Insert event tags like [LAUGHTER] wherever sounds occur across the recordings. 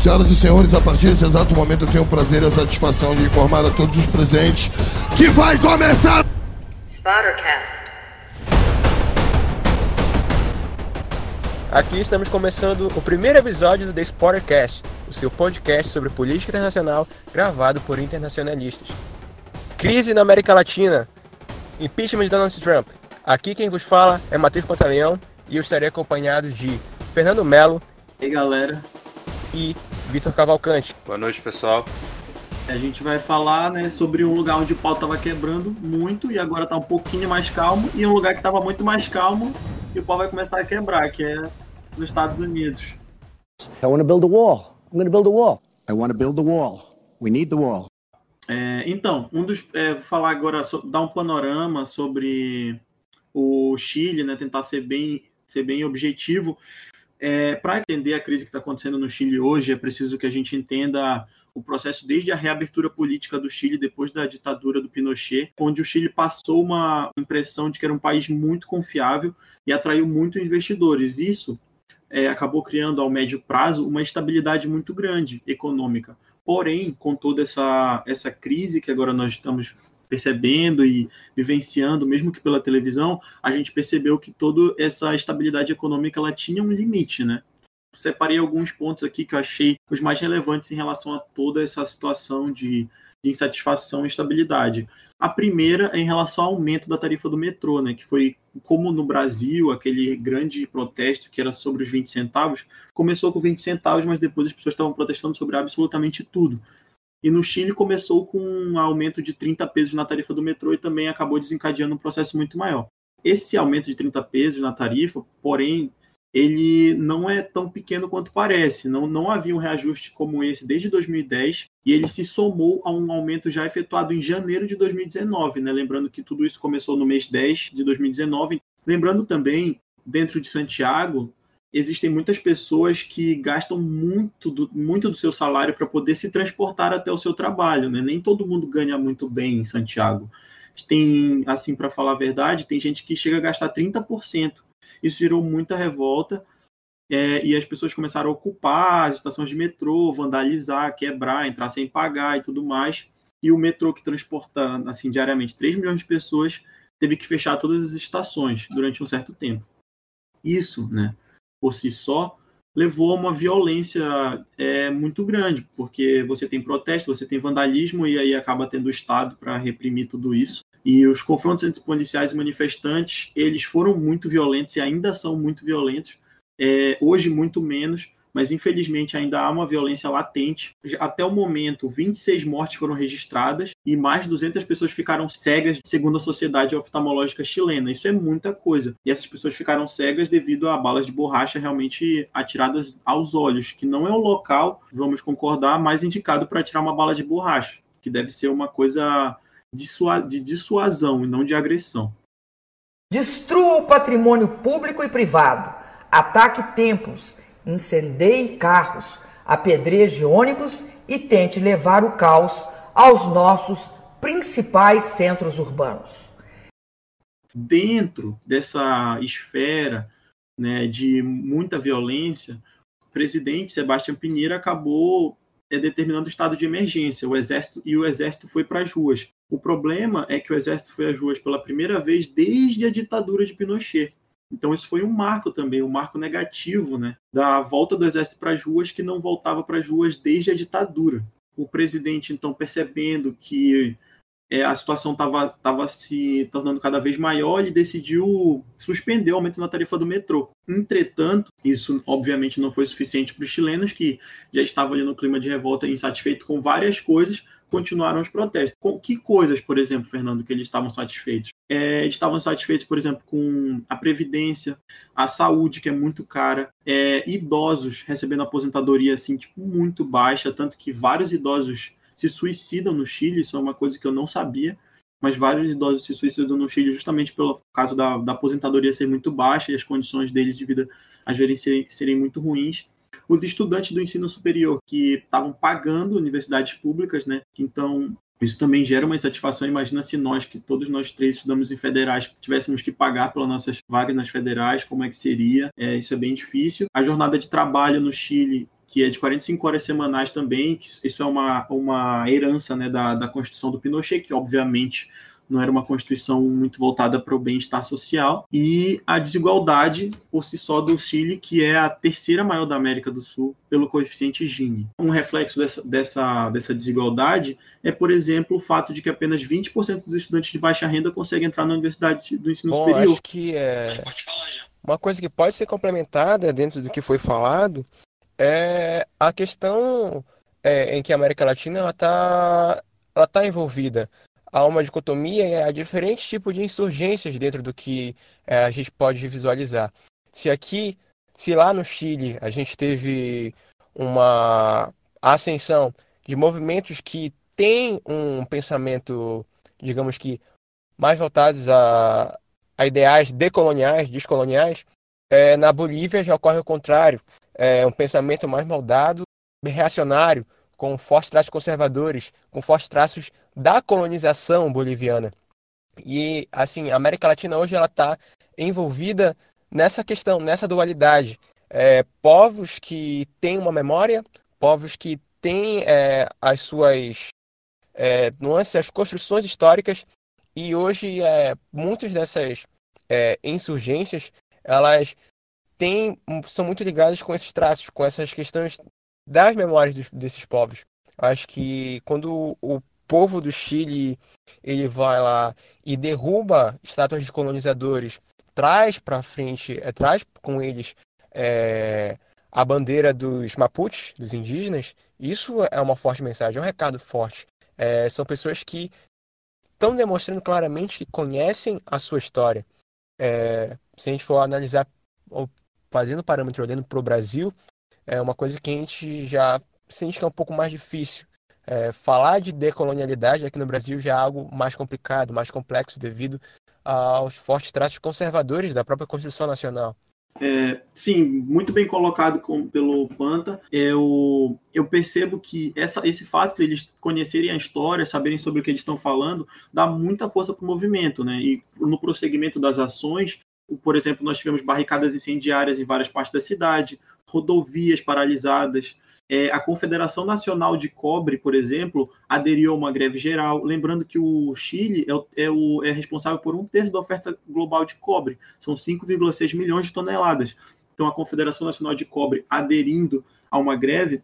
Senhoras e senhores, a partir desse exato momento eu tenho o prazer e a satisfação de informar a todos os presentes que vai começar. Spottercast. Aqui estamos começando o primeiro episódio do The Spottercast, o seu podcast sobre política internacional gravado por internacionalistas. Crise na América Latina. Impeachment de Donald Trump. Aqui quem vos fala é Matheus Pantaleão e eu estarei acompanhado de Fernando Melo. E aí, galera. E Vitor Cavalcante. Boa noite, pessoal. A gente vai falar né, sobre um lugar onde o pau estava quebrando muito e agora está um pouquinho mais calmo, e um lugar que estava muito mais calmo e o pau vai começar a quebrar, que é nos Estados Unidos. I want to build a wall. I'm going to build a wall. I want to build the wall. We need the wall. É, então, um dos, é, vou falar agora, so, dar um panorama sobre o Chile, né, tentar ser bem, ser bem objetivo. É, Para entender a crise que está acontecendo no Chile hoje, é preciso que a gente entenda o processo desde a reabertura política do Chile depois da ditadura do Pinochet, onde o Chile passou uma impressão de que era um país muito confiável e atraiu muitos investidores. Isso é, acabou criando ao médio prazo uma estabilidade muito grande econômica. Porém, com toda essa, essa crise que agora nós estamos percebendo e vivenciando, mesmo que pela televisão, a gente percebeu que toda essa estabilidade econômica ela tinha um limite, né? Separei alguns pontos aqui que eu achei os mais relevantes em relação a toda essa situação de, de insatisfação e estabilidade. A primeira é em relação ao aumento da tarifa do metrô, né, que foi como no Brasil, aquele grande protesto que era sobre os 20 centavos, começou com 20 centavos, mas depois as pessoas estavam protestando sobre absolutamente tudo. E no Chile começou com um aumento de 30 pesos na tarifa do metrô e também acabou desencadeando um processo muito maior. Esse aumento de 30 pesos na tarifa, porém, ele não é tão pequeno quanto parece. Não, não havia um reajuste como esse desde 2010 e ele se somou a um aumento já efetuado em janeiro de 2019, né? Lembrando que tudo isso começou no mês 10 de 2019. Lembrando também, dentro de Santiago, existem muitas pessoas que gastam muito do, muito do seu salário para poder se transportar até o seu trabalho, né? Nem todo mundo ganha muito bem em Santiago. Tem, assim, para falar a verdade, tem gente que chega a gastar 30%. Isso gerou muita revolta é, e as pessoas começaram a ocupar as estações de metrô, vandalizar, quebrar, entrar sem pagar e tudo mais. E o metrô que transporta assim diariamente 3 milhões de pessoas teve que fechar todas as estações durante um certo tempo. Isso, né, por si só, levou a uma violência é, muito grande, porque você tem protesto, você tem vandalismo e aí acaba tendo o Estado para reprimir tudo isso. E os confrontos entre policiais e manifestantes, eles foram muito violentos e ainda são muito violentos. É, hoje, muito menos, mas infelizmente ainda há uma violência latente. Até o momento, 26 mortes foram registradas e mais de 200 pessoas ficaram cegas, segundo a Sociedade Oftalmológica Chilena. Isso é muita coisa. E essas pessoas ficaram cegas devido a balas de borracha realmente atiradas aos olhos, que não é o local, vamos concordar, mais indicado para atirar uma bala de borracha, que deve ser uma coisa de dissuasão e não de agressão. Destrua o patrimônio público e privado, ataque templos, incendeie carros, apedreje ônibus e tente levar o caos aos nossos principais centros urbanos. Dentro dessa esfera né, de muita violência, o presidente Sebastião Pinheiro acabou é, determinando o estado de emergência, o exército e o exército foi para as ruas. O problema é que o exército foi às ruas pela primeira vez desde a ditadura de Pinochet. Então isso foi um marco também, um marco negativo, né, da volta do exército para as ruas que não voltava para as ruas desde a ditadura. O presidente então percebendo que é, a situação estava se tornando cada vez maior, ele decidiu suspender o aumento na tarifa do metrô. Entretanto, isso obviamente não foi suficiente para os chilenos, que já estavam ali no clima de revolta insatisfeito com várias coisas, continuaram os protestos. Com que coisas, por exemplo, Fernando, que eles estavam satisfeitos? É, eles estavam satisfeitos, por exemplo, com a previdência, a saúde, que é muito cara, é, idosos recebendo aposentadoria assim, tipo, muito baixa, tanto que vários idosos se suicidam no Chile, isso é uma coisa que eu não sabia, mas vários idosos se suicidam no Chile justamente pelo caso da, da aposentadoria ser muito baixa e as condições deles de vida às vezes serem, serem muito ruins os estudantes do ensino superior que estavam pagando universidades públicas, né? Então, isso também gera uma insatisfação. Imagina se nós, que todos nós três estudamos em federais, tivéssemos que pagar pelas nossas vagas nas federais, como é que seria? É, isso é bem difícil. A jornada de trabalho no Chile que é de 45 horas semanais também, que isso é uma, uma herança né, da, da Constituição do Pinochet, que obviamente não era uma constituição muito voltada para o bem-estar social, e a desigualdade por si só do Chile, que é a terceira maior da América do Sul pelo coeficiente Gini. Um reflexo dessa, dessa, dessa desigualdade é, por exemplo, o fato de que apenas 20% dos estudantes de baixa renda conseguem entrar na universidade do ensino Bom, superior. acho que é uma coisa que pode ser complementada dentro do que foi falado é a questão é, em que a América Latina ela está ela tá envolvida há uma dicotomia e há diferentes tipos de insurgências dentro do que é, a gente pode visualizar. Se aqui, se lá no Chile a gente teve uma ascensão de movimentos que têm um pensamento, digamos que, mais voltados a, a ideais decoloniais, descoloniais, é, na Bolívia já ocorre o contrário. É um pensamento mais moldado, reacionário, com fortes traços conservadores, com fortes traços da colonização boliviana. E assim, a América Latina hoje ela está envolvida nessa questão, nessa dualidade. É, povos que têm uma memória, povos que têm é, as suas é, nuances, as construções históricas, e hoje é, muitas dessas é, insurgências elas têm, são muito ligadas com esses traços, com essas questões das memórias dos, desses povos. Acho que quando o povo do Chile ele vai lá e derruba estátuas de colonizadores, traz para frente, é, traz com eles é, a bandeira dos Mapuches, dos indígenas, isso é uma forte mensagem, é um recado forte. É, são pessoas que estão demonstrando claramente que conhecem a sua história. É, se a gente for analisar, fazendo parâmetro olhando para o Brasil, é uma coisa que a gente já sente que é um pouco mais difícil. É, falar de decolonialidade aqui no Brasil já é algo mais complicado, mais complexo, devido aos fortes traços conservadores da própria Constituição Nacional. É, sim, muito bem colocado com, pelo Panta. Eu, eu percebo que essa, esse fato de eles conhecerem a história, saberem sobre o que eles estão falando, dá muita força para o movimento, né? E no prosseguimento das ações, por exemplo, nós tivemos barricadas incendiárias em várias partes da cidade, rodovias paralisadas, é, a Confederação Nacional de Cobre, por exemplo, aderiu a uma greve geral. Lembrando que o Chile é, é, o, é responsável por um terço da oferta global de cobre, são 5,6 milhões de toneladas. Então, a Confederação Nacional de Cobre aderindo a uma greve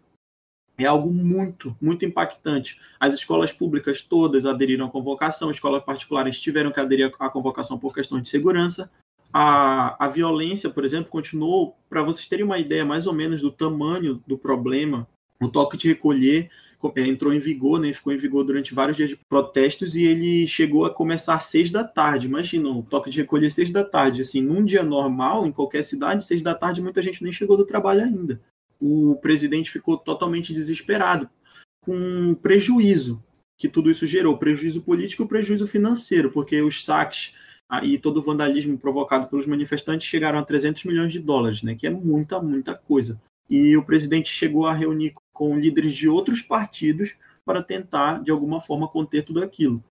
é algo muito, muito impactante. As escolas públicas todas aderiram à convocação, escolas particulares tiveram que aderir à convocação por questão de segurança a, a violência, por exemplo, continuou, para vocês terem uma ideia mais ou menos do tamanho do problema, o toque de recolher é, entrou em vigor, né, ficou em vigor durante vários dias de protestos e ele chegou a começar às seis da tarde. Imagina, o toque de recolher seis da tarde. Assim, num dia normal, em qualquer cidade, seis da tarde, muita gente nem chegou do trabalho ainda. O presidente ficou totalmente desesperado, com prejuízo que tudo isso gerou, prejuízo político e prejuízo financeiro, porque os saques e todo o vandalismo provocado pelos manifestantes chegaram a 300 milhões de dólares, né, que é muita, muita coisa. E o presidente chegou a reunir com líderes de outros partidos para tentar, de alguma forma, conter tudo aquilo.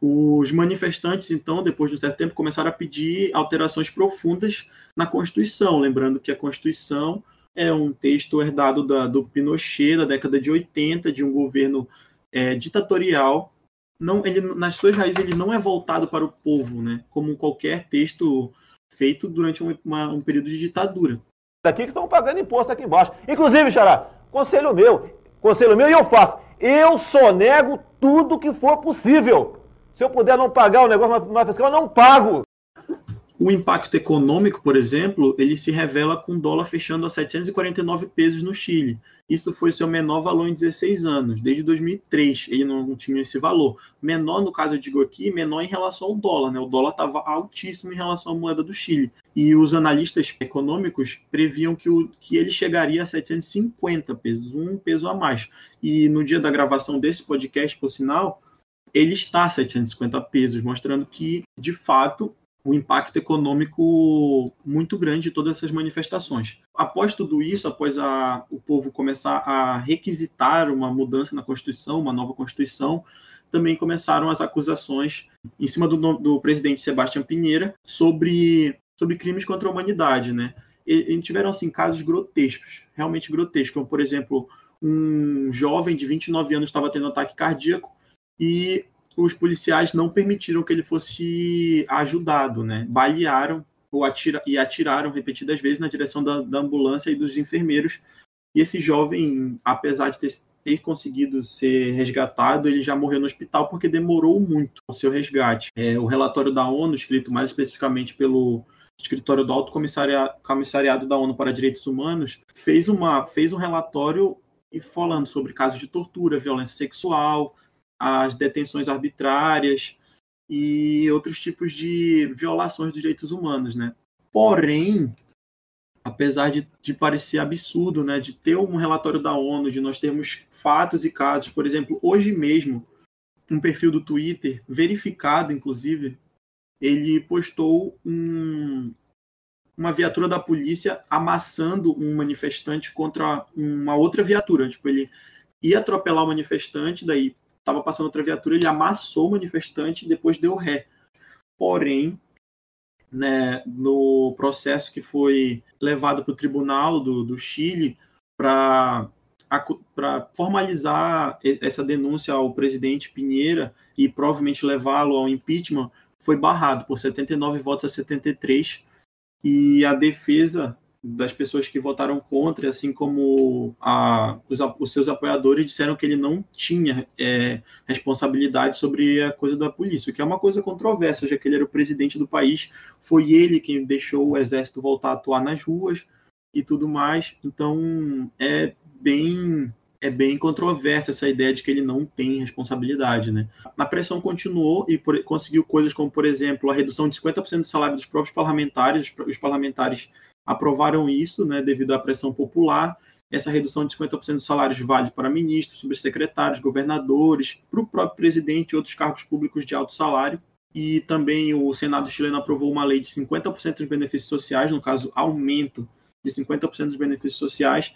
Os manifestantes, então, depois de um certo tempo, começaram a pedir alterações profundas na Constituição, lembrando que a Constituição é um texto herdado da, do Pinochet, da década de 80, de um governo é, ditatorial não, ele, nas suas raízes ele não é voltado para o povo, né? Como qualquer texto feito durante um, uma, um período de ditadura. Daqui que estão pagando imposto aqui embaixo. Inclusive, Xará, conselho meu, conselho meu e eu faço. Eu só nego tudo que for possível. Se eu puder não pagar o negócio na fiscal, eu não pago. O impacto econômico, por exemplo, ele se revela com o dólar fechando a 749 pesos no Chile. Isso foi seu menor valor em 16 anos. Desde 2003 ele não, tinha esse valor. Menor, no caso eu digo aqui, menor em relação ao dólar. Né? O dólar estava altíssimo em relação à moeda do Chile. E os analistas econômicos previam que, o, que ele chegaria a 750 pesos, um peso a mais. E no dia da gravação desse podcast, por sinal, ele está a 750 pesos, mostrando que, de fato, o impacto econômico muito grande de todas essas manifestações. Após tudo isso, após a, o povo começar a requisitar uma mudança na Constituição, uma nova Constituição, também começaram as acusações em cima do, do presidente Sebastião Pinheira sobre, sobre crimes contra a humanidade, né? e, e tiveram assim casos grotescos, realmente grotescos, como por exemplo, um jovem de 29 anos estava tendo ataque cardíaco e os policiais não permitiram que ele fosse ajudado, né? Balearam ou atira, e atiraram repetidas vezes na direção da, da ambulância e dos enfermeiros. E esse jovem, apesar de ter, ter conseguido ser resgatado, ele já morreu no hospital porque demorou muito o seu resgate. É, o relatório da ONU, escrito mais especificamente pelo escritório do Alto Comissariado, da ONU para Direitos Humanos, fez, uma, fez um relatório falando sobre casos de tortura, violência sexual, as detenções arbitrárias e outros tipos de violações dos direitos humanos, né? Porém, apesar de, de parecer absurdo, né, de ter um relatório da ONU, de nós termos fatos e casos, por exemplo, hoje mesmo, um perfil do Twitter, verificado inclusive, ele postou um, uma viatura da polícia amassando um manifestante contra uma outra viatura. Tipo, ele ia atropelar o manifestante, daí estava passando outra viatura, ele amassou o manifestante e depois deu ré. Porém, né, no processo que foi levado para o tribunal do, do Chile para formalizar essa denúncia ao presidente Pinheira e provavelmente levá-lo ao impeachment, foi barrado por 79 votos a 73 e a defesa das pessoas que votaram contra, assim como a, os, os, seus apoiadores disseram que ele não tinha é, responsabilidade sobre a coisa da polícia, o que é uma coisa controversa, já que ele era o presidente do país, foi ele quem deixou o exército voltar a atuar nas ruas e tudo mais. Então é bem é bem controversa essa ideia de que ele não tem responsabilidade, né? A pressão continuou e por, conseguiu coisas como, por exemplo, a redução de 50% do salário dos próprios parlamentares. Os, os parlamentares aprovaram isso, né, devido à pressão popular. Essa redução de 50% dos salários vale para ministros, subsecretários, governadores, para o próprio presidente e outros cargos públicos de alto salário. E também o Senado chileno aprovou uma lei de 50% dos benefícios sociais, no caso, aumento de 50% dos benefícios sociais.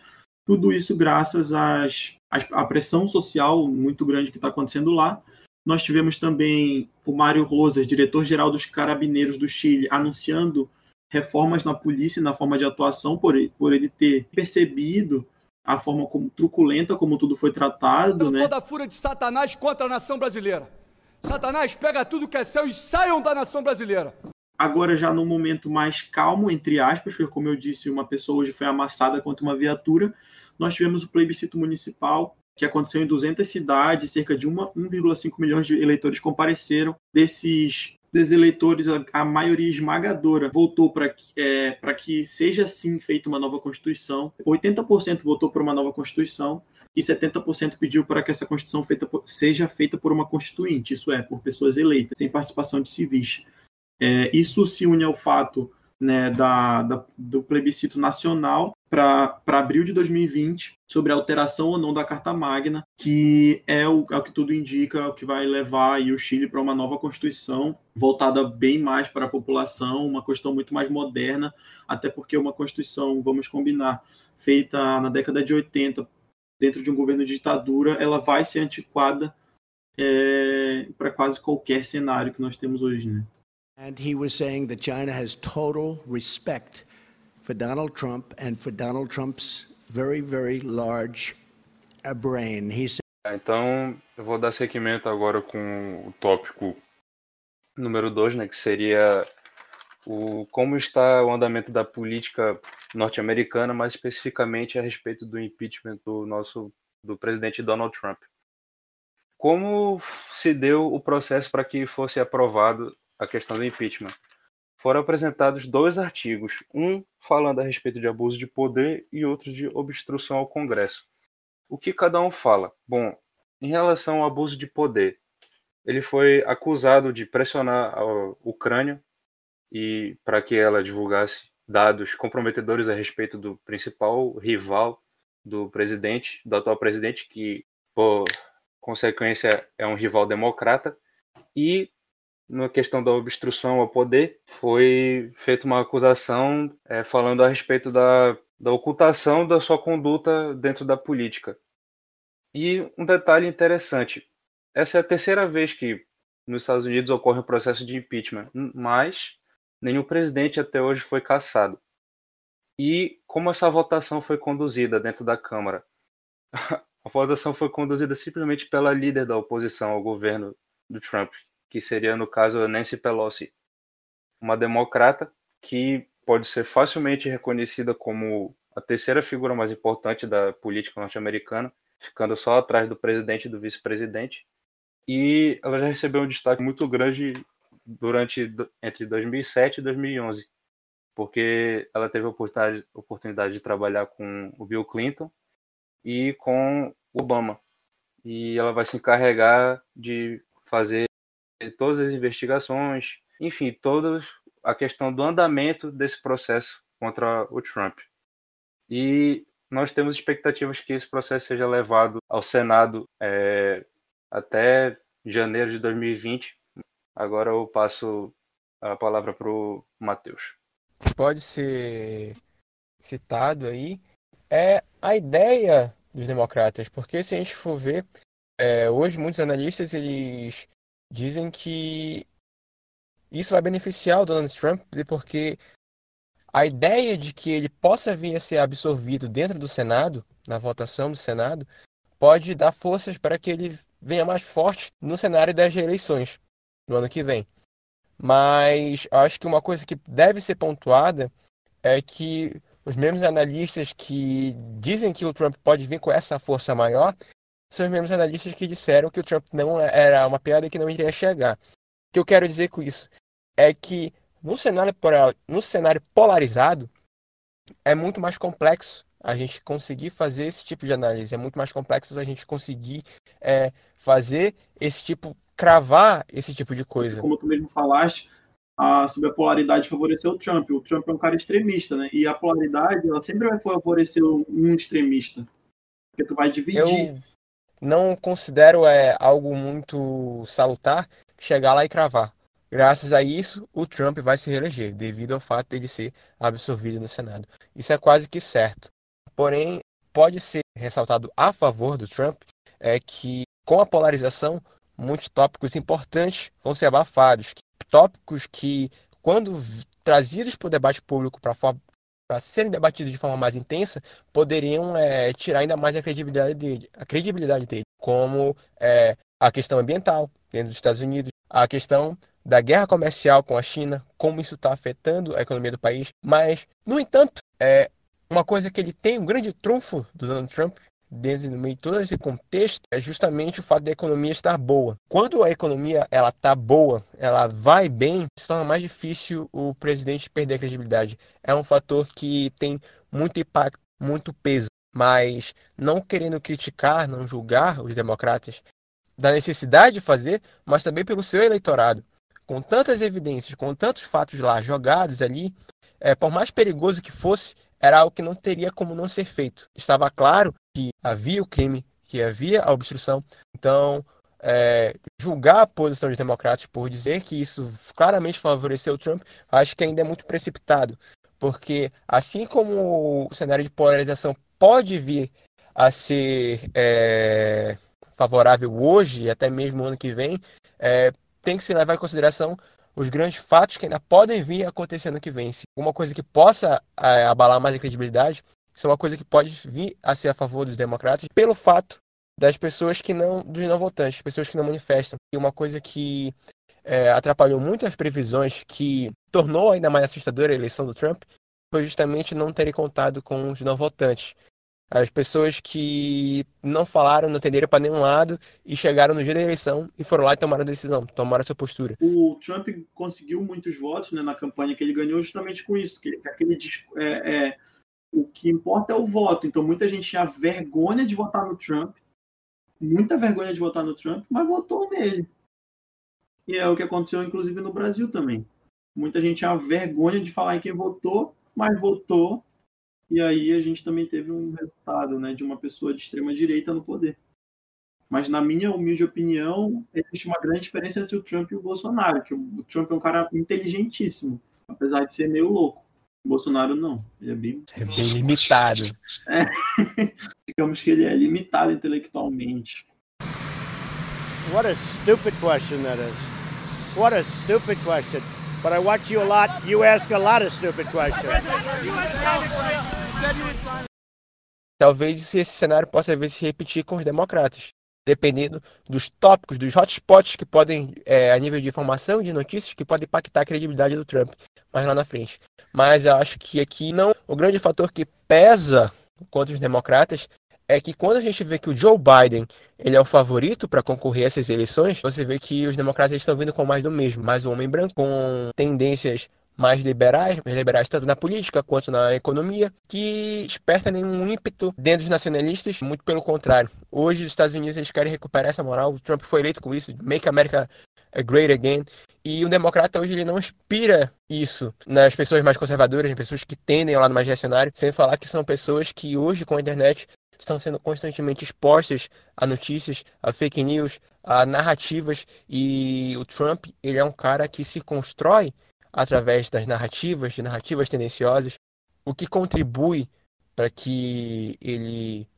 Tudo isso graças às, à pressão social muito grande que está acontecendo lá. Nós tivemos também o Mário Rosas, diretor-geral dos Carabineiros do Chile, anunciando reformas na polícia, na forma de atuação, por ele, por ele ter percebido a forma como truculenta como tudo foi tratado, né? Toda a fúria de Satanás contra a nação brasileira. Satanás pega tudo que é seu e saiam da nação brasileira. Agora já num momento mais calmo, entre aspas, porque como eu disse, uma pessoa hoje foi amassada contra uma viatura, nós tivemos o plebiscito municipal que aconteceu em 200 cidades, cerca de 1,5 milhões de eleitores compareceram. Desses dos eleitores, a, a maioria esmagadora votou para que, é, que seja sim feita uma nova Constituição. 80% votou por uma nova Constituição e 70% pediu para que essa Constituição feita por, seja feita por uma Constituinte, isso é, por pessoas eleitas, sem participação de civis. É, isso se une ao fato né, da, da, do plebiscito nacional para abril de 2020 sobre a alteração ou não da Carta Magna, que é o, é o que tudo indica o que vai levar o Chile para uma nova Constituição voltada bem mais para a população, uma Constituição muito mais moderna, até porque uma Constituição, vamos combinar, feita na década de 80 dentro de um governo de ditadura, ela vai ser antiquada é, para quase qualquer cenário que nós temos hoje, né? And he was saying that China has total respect for Donald Trump and for Donald Trump's very, very large uh, brain. He said... Então, eu vou dar seguimento agora com o tópico número 2, né, que seria o como está o andamento da política norte-americana, mais especificamente a respeito do impeachment do nosso do presidente Donald Trump. Como se deu o processo para que fosse aprovado a questão do impeachment. Foram apresentados dois artigos, um falando a respeito de abuso de poder e outro de obstrução ao Congresso. O que cada um fala? Bom, em relação ao abuso de poder, ele foi acusado de pressionar a Ucrânia e para que ela divulgasse dados comprometedores a respeito do principal rival do presidente, do atual presidente, que por consequência é um rival democrata, e na questão da obstrução ao poder, foi feita uma acusação é, falando a respeito da, da ocultação da sua conduta dentro da política. E um detalhe interessante: essa é a terceira vez que nos Estados Unidos ocorre um processo de impeachment, mas nenhum presidente até hoje foi cassado. e como essa votação foi conduzida dentro da Câmara. [LAUGHS] A votação foi conduzida simplesmente pela líder da oposição ao governo do Trump, que seria, no caso, Nancy Pelosi, uma democrata que pode ser facilmente reconhecida como a terceira figura mais importante da política norte-americana, ficando só atrás do presidente e do vice-presidente. E ela já recebeu um destaque muito grande durante entre 2007 e 2011, porque ela teve a oportunidade, oportunidade de trabalhar com o Bill Clinton e com Obama. E ela vai se encarregar de fazer todas as investigações, enfim, toda a questão do andamento desse processo contra o Trump. E nós temos expectativas que esse processo seja levado ao Senado é, até janeiro de 2020. Agora eu passo a palavra para o Matheus. Pode ser citado aí é a ideia dos democratas, porque se a gente for ver, é, hoje muitos analistas eles dizem que isso vai beneficiar o Donald Trump, porque a ideia de que ele possa vir a ser absorvido dentro do Senado, na votação do Senado, pode dar forças para que ele venha mais forte no cenário das eleições no ano que vem. Mas acho que uma coisa que deve ser pontuada é que os mesmos analistas que dizem que o Trump pode vir com essa força maior são os mesmos analistas que disseram que o Trump não era uma piada e que não iria chegar. O que eu quero dizer com isso é que no cenário, no cenário polarizado é muito mais complexo a gente conseguir fazer esse tipo de análise. É muito mais complexo a gente conseguir é, fazer esse tipo, cravar esse tipo de coisa. Como tu mesmo falaste, a, sobre a polaridade favoreceu o Trump. O Trump é um cara extremista, né? E a polaridade, ela sempre vai favorecer um extremista. Porque tu vai dividir. Eu não considero é, algo muito salutar chegar lá e cravar. Graças a isso, o Trump vai se reeleger, devido ao fato de ser absorvido no Senado. Isso é quase que certo. Porém, pode ser ressaltado a favor do Trump é que, com a polarização, muitos tópicos importantes vão ser abafados, tópicos que, quando trazidos para o debate público para serem debatidos de forma mais intensa, poderiam é, tirar ainda mais a credibilidade dele, a credibilidade dele, como é, a questão ambiental dentro dos Estados Unidos, a questão da guerra comercial com a China, como isso está afetando a economia do país. Mas, no entanto, é uma coisa que ele tem um grande trunfo do Donald Trump dentro do meio de todo esse contexto é justamente o fato da economia estar boa. Quando a economia ela está boa, ela vai bem, se torna mais difícil o presidente perder a credibilidade. É um fator que tem muito impacto, muito peso. Mas não querendo criticar, não julgar os democratas da necessidade de fazer, mas também pelo seu eleitorado. Com tantas evidências, com tantos fatos lá jogados ali, é, por mais perigoso que fosse, era algo que não teria como não ser feito. Estava claro que havia o crime, que havia a obstrução. Então, é, julgar a posição dos democratas por dizer que isso claramente favoreceu o Trump, acho que ainda é muito precipitado. Porque, assim como o cenário de polarização pode vir a ser é, favorável hoje e até mesmo ano que vem, é, tem que se levar em consideração os grandes fatos que ainda podem vir acontecendo que vem. Se alguma coisa que possa é, abalar mais a credibilidade, isso é uma coisa que pode vir a ser a favor dos democratas pelo fato das pessoas que não, dos não votantes, pessoas que não manifestam. E uma coisa que é, atrapalhou muito as previsões, que tornou ainda mais assustadora a eleição do Trump, foi justamente não terem contado com os não votantes. As pessoas que não falaram, não entenderam para nenhum lado e chegaram no dia da eleição e foram lá e tomaram a decisão, tomaram a sua postura. O Trump conseguiu muitos votos né, na campanha que ele ganhou justamente com isso, que aquele é, é, o que importa é o voto. Então muita gente tinha vergonha de votar no Trump, muita vergonha de votar no Trump, mas votou nele. E é o que aconteceu inclusive no Brasil também. Muita gente tinha vergonha de falar em quem votou, mas votou e aí a gente também teve um resultado né, de uma pessoa de extrema direita no poder. Mas na minha humilde opinião, existe uma grande diferença entre o Trump e o Bolsonaro, que o Trump é um cara inteligentíssimo, apesar de ser meio louco. Bolsonaro não, ele é bem, é bem limitado. É. [LAUGHS] Digamos que ele é limitado intelectualmente. What a stupid question that is. What a stupid question. but I watch you a lot. You ask a lot of stupid questions. Talvez esse cenário possa vir se repetir com os democratas, dependendo dos tópicos, dos hotspots que podem, é, a nível de informação, de notícias, que podem impactar a credibilidade do Trump mais lá na frente. Mas eu acho que aqui não. O grande fator que pesa contra os democratas é que quando a gente vê que o Joe Biden ele é o favorito para concorrer a essas eleições, você vê que os democratas estão vindo com mais do mesmo, mais um homem branco com tendências mais liberais, mais liberais tanto na política quanto na economia, que desperta nenhum ímpeto dentro dos nacionalistas, muito pelo contrário. Hoje os Estados Unidos eles querem recuperar essa moral, o Trump foi eleito com isso, Make America Great Again, e o democrata hoje ele não inspira isso nas pessoas mais conservadoras, nas pessoas que tendem ao lado mais reacionário, sem falar que são pessoas que hoje com a internet estão sendo constantemente expostas a notícias, a fake news, a narrativas. E o Trump, ele é um cara que se constrói através das narrativas, de narrativas tendenciosas, o que contribui para que ele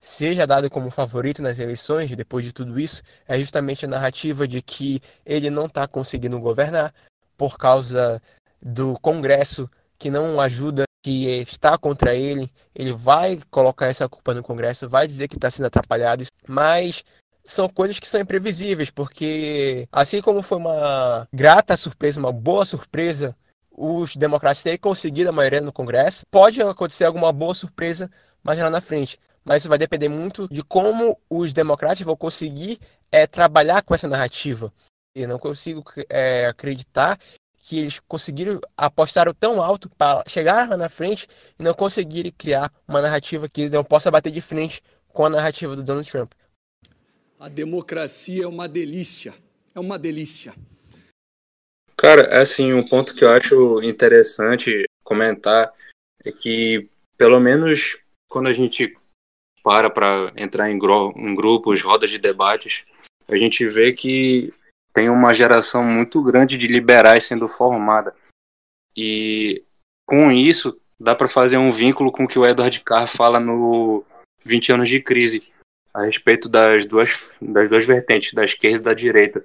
seja dado como favorito nas eleições, depois de tudo isso, é justamente a narrativa de que ele não está conseguindo governar por causa do Congresso que não ajuda que está contra ele, ele vai colocar essa culpa no Congresso, vai dizer que está sendo atrapalhado, mas são coisas que são imprevisíveis, porque assim como foi uma grata surpresa, uma boa surpresa, os democratas terem conseguido a maioria no Congresso, pode acontecer alguma boa surpresa mais lá na frente. Mas isso vai depender muito de como os democratas vão conseguir é, trabalhar com essa narrativa. Eu não consigo é, acreditar que eles conseguiram apostar tão alto para chegar lá na frente e não conseguirem criar uma narrativa que não possa bater de frente com a narrativa do Donald Trump. A democracia é uma delícia. É uma delícia. Cara, é assim, um ponto que eu acho interessante comentar é que, pelo menos quando a gente para para entrar em, em grupos, rodas de debates, a gente vê que tem uma geração muito grande de liberais sendo formada. E com isso, dá para fazer um vínculo com o que o Edward Carr fala no 20 anos de crise, a respeito das duas, das duas vertentes, da esquerda e da direita.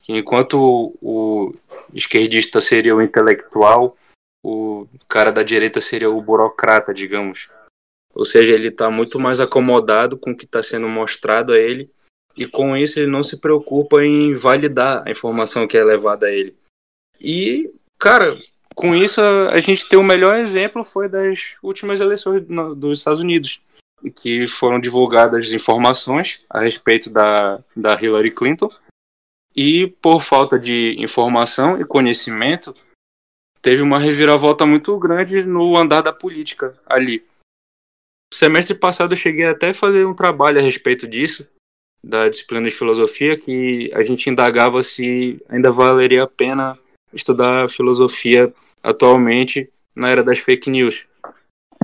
Que enquanto o esquerdista seria o intelectual, o cara da direita seria o burocrata, digamos. Ou seja, ele está muito mais acomodado com o que está sendo mostrado a ele e com isso ele não se preocupa em validar a informação que é levada a ele. E, cara, com isso a gente tem o melhor exemplo foi das últimas eleições dos Estados Unidos, que foram divulgadas informações a respeito da, da Hillary Clinton e por falta de informação e conhecimento teve uma reviravolta muito grande no andar da política ali. Semestre passado eu cheguei até a fazer um trabalho a respeito disso, da disciplina de filosofia que a gente indagava se ainda valeria a pena estudar filosofia atualmente na era das fake news.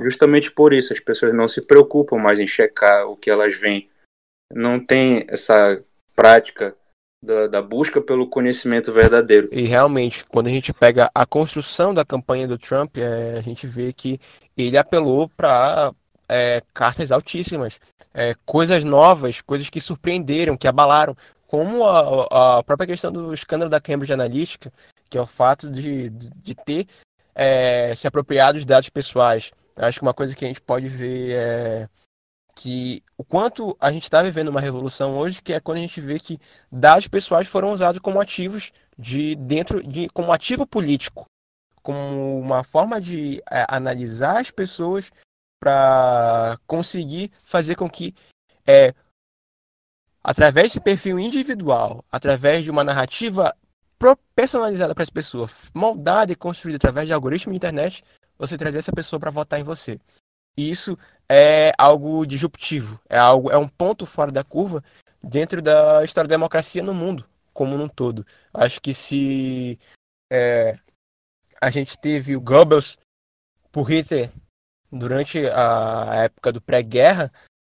Justamente por isso, as pessoas não se preocupam mais em checar o que elas veem. Não tem essa prática da, da, busca pelo conhecimento verdadeiro. E realmente, quando a gente pega a construção da campanha do Trump, é, a gente vê que ele apelou para é, cartas altíssimas, é, coisas novas, coisas que surpreenderam, que abalaram, como a, a, própria questão do escândalo da Cambridge Analytica, que é o fato de, de, ter é, se apropriado dos dados pessoais. acho que uma coisa que a gente pode ver é que o quanto a gente está vivendo uma revolução hoje, que é quando a gente vê que dados pessoais foram usados como ativos de dentro de como ativo político, como uma forma de é, analisar as pessoas para conseguir fazer com que, é, através desse perfil individual, através de uma narrativa personalizada para as pessoas, moldada e construída através de algoritmos de internet, você trazer essa pessoa para votar em você. E isso é algo disruptivo, é algo, é um ponto fora da curva dentro da história da democracia no mundo, como um todo. Acho que se é, a gente teve o Goebbels por Hitler durante a época do pré-guerra,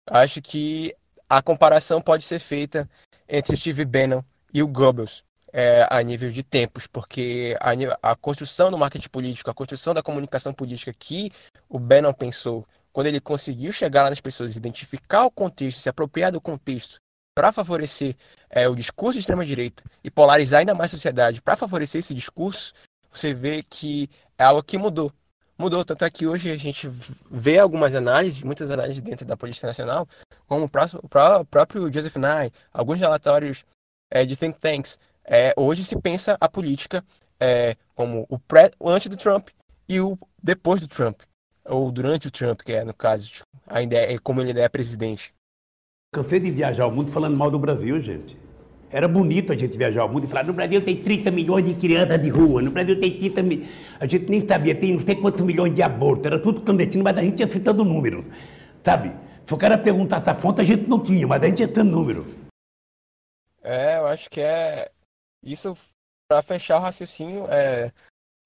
acho que a comparação pode ser feita entre Steve Bannon e o Goebbels é, a nível de tempos, porque a, a, construção do marketing político, a construção da comunicação política que o Bannon pensou, quando ele conseguiu chegar lá nas pessoas, identificar o contexto, se apropriar do contexto para favorecer é, o discurso de extrema-direita e polarizar ainda mais a sociedade, para favorecer esse discurso, você vê que é algo que mudou. Mudou, tanto é que hoje a gente vê algumas análises, muitas análises dentro da política nacional, como o, próximo, o próprio Joseph Nye, alguns relatórios é, de think tanks. É, hoje se pensa a política é, como o, pré, o antes do Trump e o depois do Trump, ou durante o Trump, que é no caso, ainda é como ele é presidente. Cansei de viajar o mundo falando mal do Brasil, gente. Era bonito a gente viajar ao mundo e falar: no Brasil tem 30 milhões de crianças de rua, no Brasil tem 30 milhões. A gente nem sabia, tem não sei quantos milhões de abortos, era tudo clandestino, mas a gente ia citando números, sabe? Se o cara perguntasse a fonte, a gente não tinha, mas a gente ia citando número. É, eu acho que é. Isso, para fechar o raciocínio, é.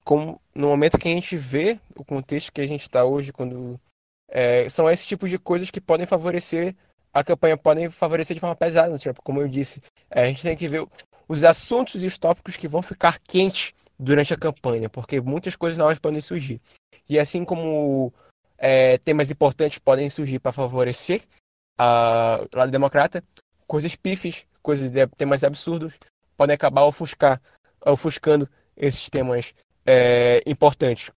Como no momento que a gente vê o contexto que a gente está hoje, quando. É, são esses tipos de coisas que podem favorecer a campanha podem favorecer de forma pesada no Trump, como eu disse. É, a gente tem que ver os assuntos e os tópicos que vão ficar quentes durante a campanha, porque muitas coisas novas podem surgir. E assim como é, temas importantes podem surgir para favorecer a lado democrata, coisas pifes, coisas de, temas absurdos podem acabar ofuscar, ofuscando esses temas é, importantes.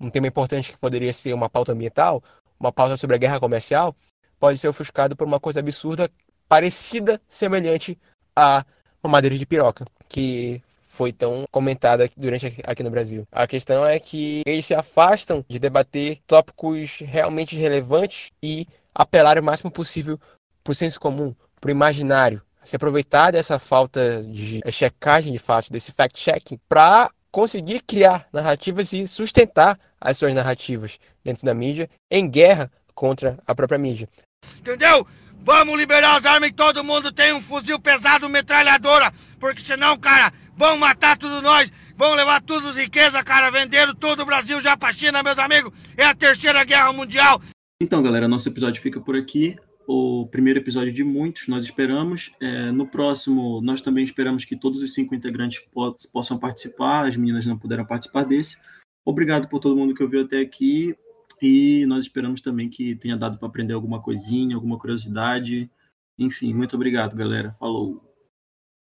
Um tema importante que poderia ser uma pauta ambiental, uma pauta sobre a guerra comercial, pode ser ofuscado por uma coisa absurda, parecida, semelhante a madeira de piroca, que foi tão comentada durante aqui no Brasil. A questão é que eles se afastam de debater tópicos realmente relevantes e apelar o máximo possível para o senso comum, para o imaginário, se aproveitar dessa falta de checagem de fatos, desse fact-checking, para conseguir criar narrativas e sustentar as suas narrativas dentro da mídia em guerra contra a própria mídia. Entendeu? Vamos liberar as armas e todo mundo tem um fuzil pesado, metralhadora. Porque senão, cara, vão matar tudo nós. Vão levar tudo as riquezas, cara. Venderam todo o Brasil já pra China, meus amigos. É a terceira guerra mundial. Então, galera, nosso episódio fica por aqui. O primeiro episódio de muitos, nós esperamos. É, no próximo, nós também esperamos que todos os cinco integrantes po possam participar. As meninas não puderam participar desse. Obrigado por todo mundo que ouviu até aqui. E nós esperamos também que tenha dado para aprender alguma coisinha, alguma curiosidade. Enfim, muito obrigado, galera. Falou.